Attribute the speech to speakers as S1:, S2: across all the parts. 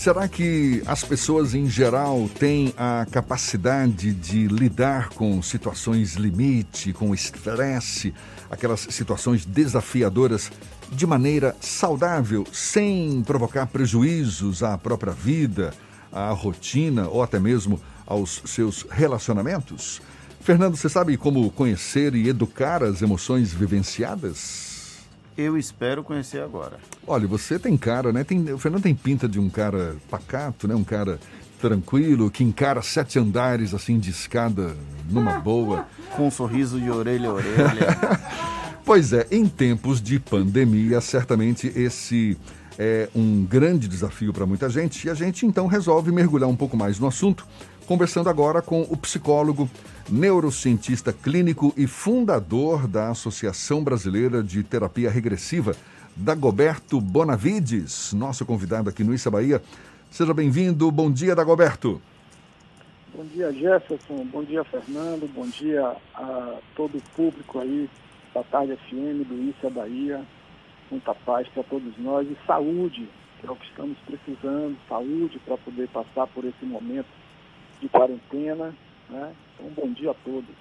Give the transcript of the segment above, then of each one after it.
S1: Será que as pessoas em geral têm a capacidade de lidar com situações limite, com estresse, aquelas situações desafiadoras de maneira saudável, sem provocar prejuízos à própria vida, à rotina ou até mesmo aos seus relacionamentos? Fernando, você sabe como conhecer e educar as emoções vivenciadas?
S2: Eu espero conhecer agora.
S1: Olha, você tem cara, né? Tem, o Fernando tem pinta de um cara pacato, né? Um cara tranquilo, que encara sete andares assim de escada numa boa.
S2: Com um sorriso de orelha a orelha.
S1: pois é, em tempos de pandemia, certamente esse é um grande desafio para muita gente e a gente então resolve mergulhar um pouco mais no assunto, conversando agora com o psicólogo neurocientista clínico e fundador da Associação Brasileira de Terapia Regressiva, Dagoberto Bonavides, nosso convidado aqui no Issa Bahia. Seja bem-vindo. Bom dia, Dagoberto.
S3: Bom dia, Jefferson. Bom dia, Fernando. Bom dia a todo o público aí da Tarde FM do Issa Bahia. Muita paz para todos nós e saúde, que é o que estamos precisando, saúde para poder passar por esse momento de quarentena né? Então, bom dia a todos.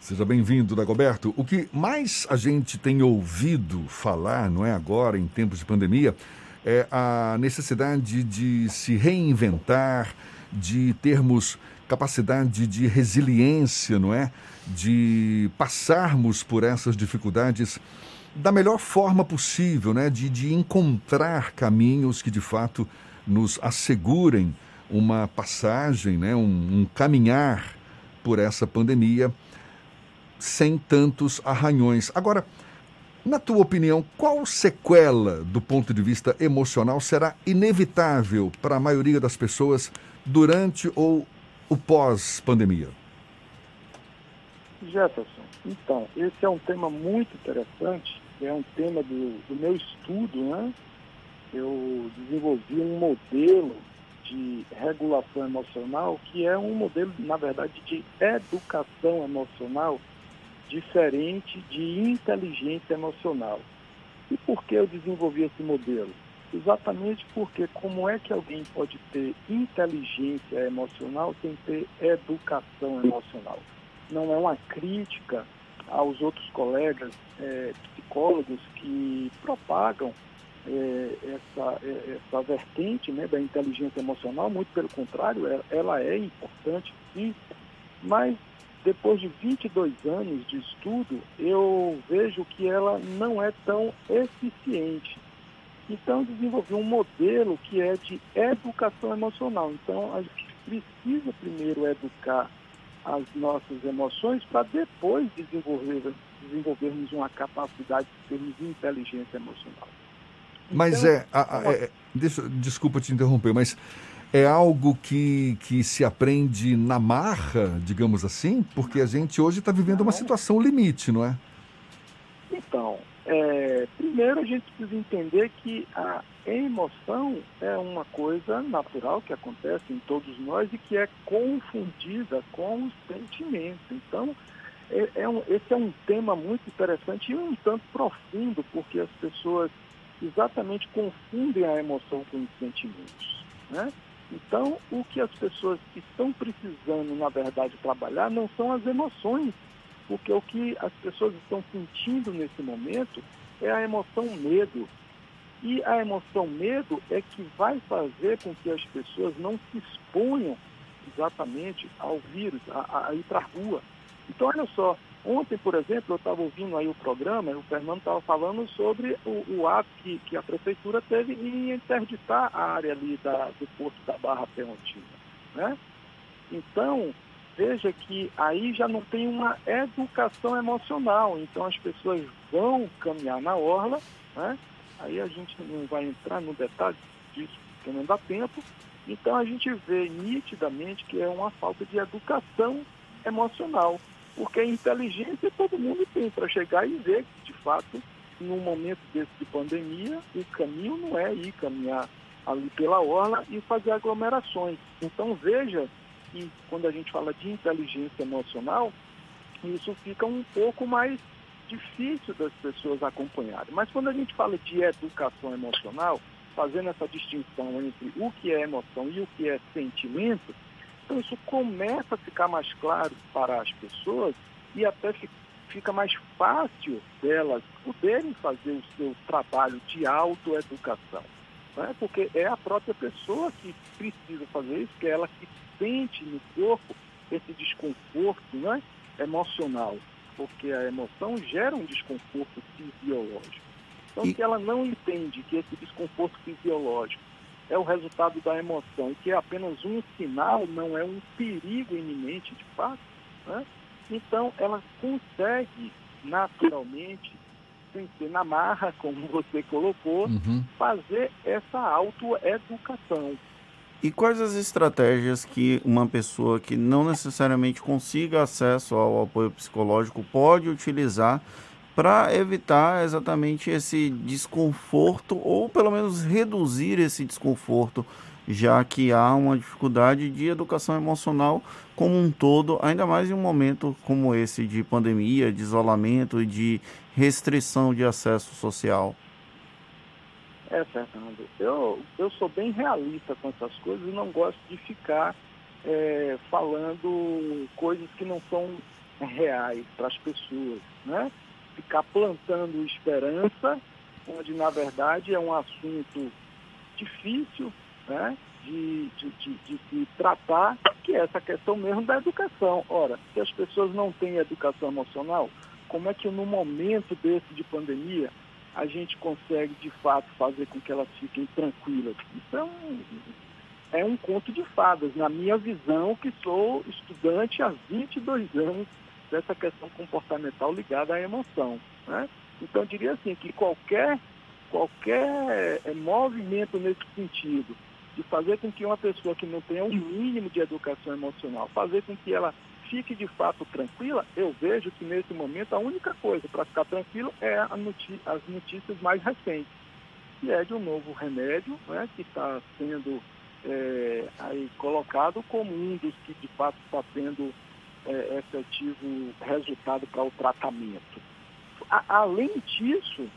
S1: Seja bem-vindo, Dagoberto. O que mais a gente tem ouvido falar, não é agora, em tempos de pandemia, é a necessidade de se reinventar, de termos capacidade de resiliência, não é? De passarmos por essas dificuldades da melhor forma possível, né? De, de encontrar caminhos que de fato nos assegurem uma passagem, né, um, um caminhar por essa pandemia sem tantos arranhões. Agora, na tua opinião, qual sequela do ponto de vista emocional será inevitável para a maioria das pessoas durante ou o pós-pandemia?
S3: Jefferson, então, esse é um tema muito interessante, é um tema do, do meu estudo, né? Eu desenvolvi um modelo de regulação emocional, que é um modelo, na verdade, de educação emocional diferente de inteligência emocional. E por que eu desenvolvi esse modelo? Exatamente porque como é que alguém pode ter inteligência emocional sem ter educação emocional? Não é uma crítica aos outros colegas é, psicólogos que propagam é, essa, é, essa vertente né, da inteligência emocional, muito pelo contrário, ela, ela é importante sim, mas depois de 22 anos de estudo, eu vejo que ela não é tão eficiente. Então, desenvolvi um modelo que é de educação emocional. Então, a gente precisa primeiro educar as nossas emoções para depois desenvolver, desenvolvermos uma capacidade de termos inteligência emocional.
S1: Mas então, é, a, a, é deixa, desculpa te interromper, mas é algo que, que se aprende na marra, digamos assim, porque a gente hoje está vivendo uma situação limite, não é?
S3: Então, é, primeiro a gente precisa entender que a emoção é uma coisa natural que acontece em todos nós e que é confundida com os sentimentos. Então, é, é um, esse é um tema muito interessante e um tanto profundo, porque as pessoas exatamente confundem a emoção com os sentimentos. Né? Então, o que as pessoas estão precisando, na verdade, trabalhar não são as emoções, porque o que as pessoas estão sentindo nesse momento é a emoção medo. E a emoção medo é que vai fazer com que as pessoas não se exponham exatamente ao vírus, a, a ir para a rua. Então, olha só, Ontem, por exemplo, eu estava ouvindo aí o programa, o Fernando estava falando sobre o, o ato que, que, a prefeitura teve em interditar a área ali da, do Porto da Barra Peontina. Né? Então, veja que aí já não tem uma educação emocional. Então as pessoas vão caminhar na orla, né? aí a gente não vai entrar no detalhe disso, porque não dá tempo. Então a gente vê nitidamente que é uma falta de educação emocional. Porque a inteligência todo mundo tem para chegar e ver que, de fato, num momento desse de pandemia, o caminho não é ir caminhar ali pela orla e fazer aglomerações. Então veja que quando a gente fala de inteligência emocional, isso fica um pouco mais difícil das pessoas acompanharem. Mas quando a gente fala de educação emocional, fazendo essa distinção entre o que é emoção e o que é sentimento, então isso começa a ficar mais claro para as pessoas e até fica mais fácil delas poderem fazer o seu trabalho de autoeducação. Né? Porque é a própria pessoa que precisa fazer isso, que é ela que sente no corpo esse desconforto né? emocional, porque a emoção gera um desconforto fisiológico. Então, e... se ela não entende que esse desconforto fisiológico é o resultado da emoção, que é apenas um sinal, não é um perigo iminente de fato, né? então ela consegue naturalmente, sem ser na marra, como você colocou, uhum. fazer essa autoeducação.
S2: E quais as estratégias que uma pessoa que não necessariamente consiga acesso ao apoio psicológico pode utilizar para evitar exatamente esse desconforto ou pelo menos reduzir esse desconforto, já que há uma dificuldade de educação emocional como um todo, ainda mais em um momento como esse de pandemia, de isolamento e de restrição de acesso social.
S3: É, Fernando, eu, eu sou bem realista com essas coisas e não gosto de ficar é, falando coisas que não são reais para as pessoas, né? Ficar plantando esperança, onde na verdade é um assunto difícil, né? De, de, de, de se tratar, que é essa questão mesmo da educação. Ora, se as pessoas não têm educação emocional, como é que no momento desse de pandemia a gente consegue de fato fazer com que elas fiquem tranquilas. Então, é um conto de fadas, na minha visão, que sou estudante há 22 anos dessa questão comportamental ligada à emoção. Né? Então, eu diria assim, que qualquer, qualquer eh, movimento nesse sentido, de fazer com que uma pessoa que não tenha o um mínimo de educação emocional, fazer com que ela fique de fato tranquila, eu vejo que nesse momento a única coisa para ficar tranquilo é as notícias mais recentes, que é de um novo remédio né, que está sendo é, aí colocado como um dos que de fato está tendo é, efetivo resultado para o tratamento. A, além disso,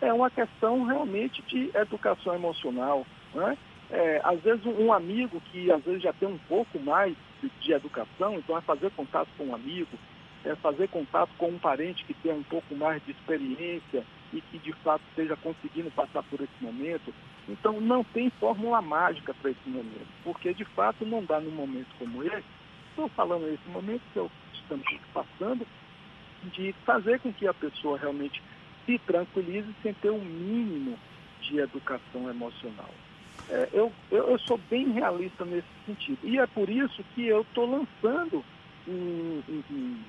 S3: é uma questão realmente de educação emocional. Né? É, às vezes um amigo que às vezes já tem um pouco mais de, de, educação, então é fazer contato com um amigo, é fazer contato com um parente que tem um pouco mais de experiência e que de fato esteja conseguindo passar por esse momento. Então não tem fórmula mágica para esse momento, porque de fato não dá num momento como esse, estou falando nesse momento que eu estamos passando, de fazer com que a pessoa realmente se tranquilize sem ter um mínimo de educação emocional. É, eu, eu, eu, sou bem realista nesse sentido. E é por isso que eu estou lançando um, um,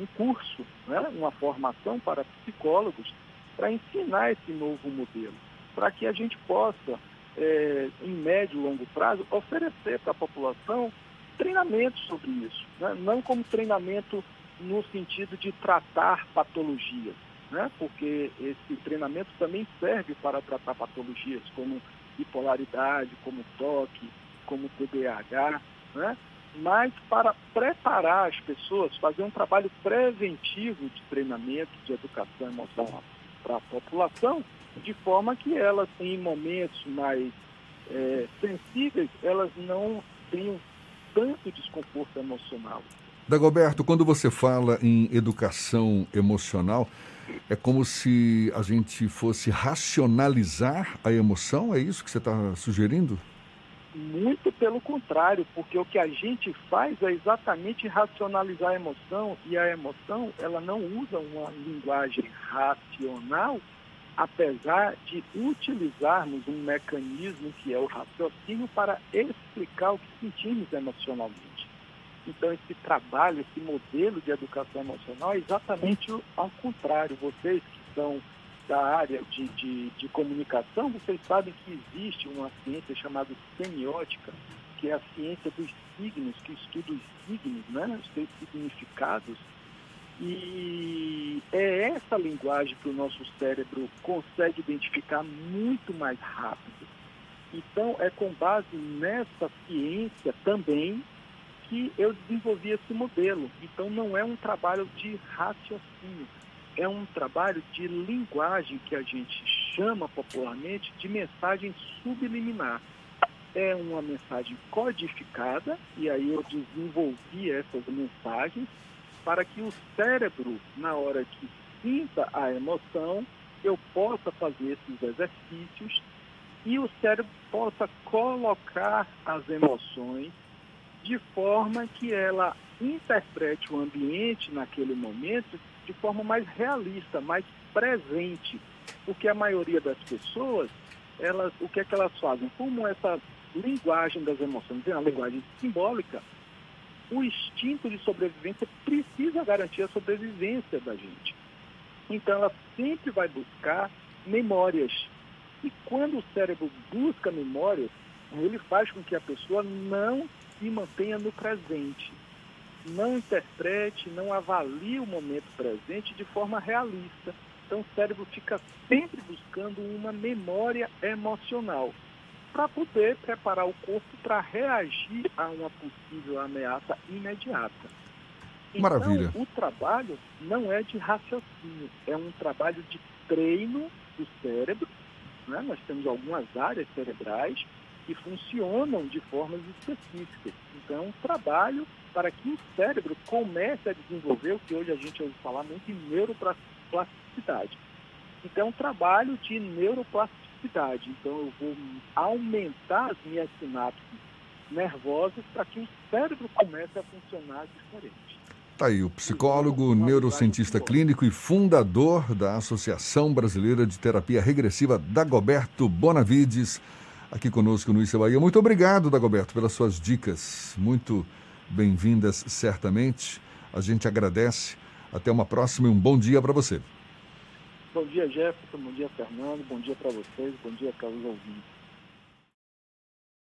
S3: um curso, né, uma formação para psicólogos, para ensinar esse novo modelo, para que a gente possa, é, em médio e longo prazo, oferecer para a população treinamento sobre isso. Né? Não como treinamento no sentido de tratar patologias, né? porque esse treinamento também serve para tratar patologias como bipolaridade, como toque, como TDAH, né? mas para preparar as pessoas, fazer um trabalho preventivo de treinamento de educação emocional para a população, de forma que elas, em momentos mais é, sensíveis, elas não tenham tanto desconforto emocional.
S1: Dagoberto, quando você fala em educação emocional, é como se a gente fosse racionalizar a emoção? É isso que você está sugerindo?
S3: Muito pelo contrário, porque o que a gente faz é exatamente racionalizar a emoção e a emoção ela não usa uma linguagem racional, apesar de utilizarmos um mecanismo que é o raciocínio para explicar o que sentimos emocionalmente. Então, esse trabalho, esse modelo de educação emocional é exatamente ao contrário. Vocês que são da área de, de, de comunicação, vocês sabem que existe uma ciência chamada semiótica, que é a ciência dos signos, que estuda os signos, né, os seus significados. E é essa linguagem que o nosso cérebro consegue identificar muito mais rápido. Então, é com base nessa ciência também que eu desenvolvi esse modelo. Então não é um trabalho de raciocínio, é um trabalho de linguagem que a gente chama popularmente de mensagem subliminar. É uma mensagem codificada, e aí eu desenvolvi essas mensagens para que o cérebro, na hora que sinta a emoção, eu possa fazer esses exercícios e o cérebro possa colocar as emoções de forma que ela interprete o ambiente naquele momento de forma mais realista, mais presente. Porque a maioria das pessoas, elas, o que é que elas fazem? Como essa linguagem das emoções é uma linguagem simbólica, o instinto de sobrevivência precisa garantir a sobrevivência da gente. Então ela sempre vai buscar memórias. E quando o cérebro busca memórias, ele faz com que a pessoa não se mantenha no presente não interprete, não avalie o momento presente de forma realista. Então o cérebro fica sempre buscando uma memória emocional para poder preparar o corpo para reagir a uma possível ameaça imediata. Então,
S1: Maravilha.
S3: o trabalho não é de raciocínio, é um trabalho de treino do cérebro. Né? Nós temos algumas áreas cerebrais que funcionam de formas específicas. Então, é um trabalho para que o cérebro comece a desenvolver o que hoje a gente ouve falar muito em neuroplasticidade. Então, é um trabalho de neuroplasticidade. Então, eu vou aumentar as minhas sinapses nervosas para que o cérebro comece a funcionar diferente.
S1: Tá aí o psicólogo, neurocientista clínico e fundador da Associação Brasileira de Terapia Regressiva, Dagoberto Bonavides, aqui conosco no Isa Bahia. Muito obrigado, Dagoberto, pelas suas dicas. Muito bem-vindas, certamente. A gente agradece. Até uma próxima e um bom dia para você.
S3: Bom dia, Jefferson. Bom dia, Fernando. Bom dia para vocês. Bom dia, Carlos ouvintes.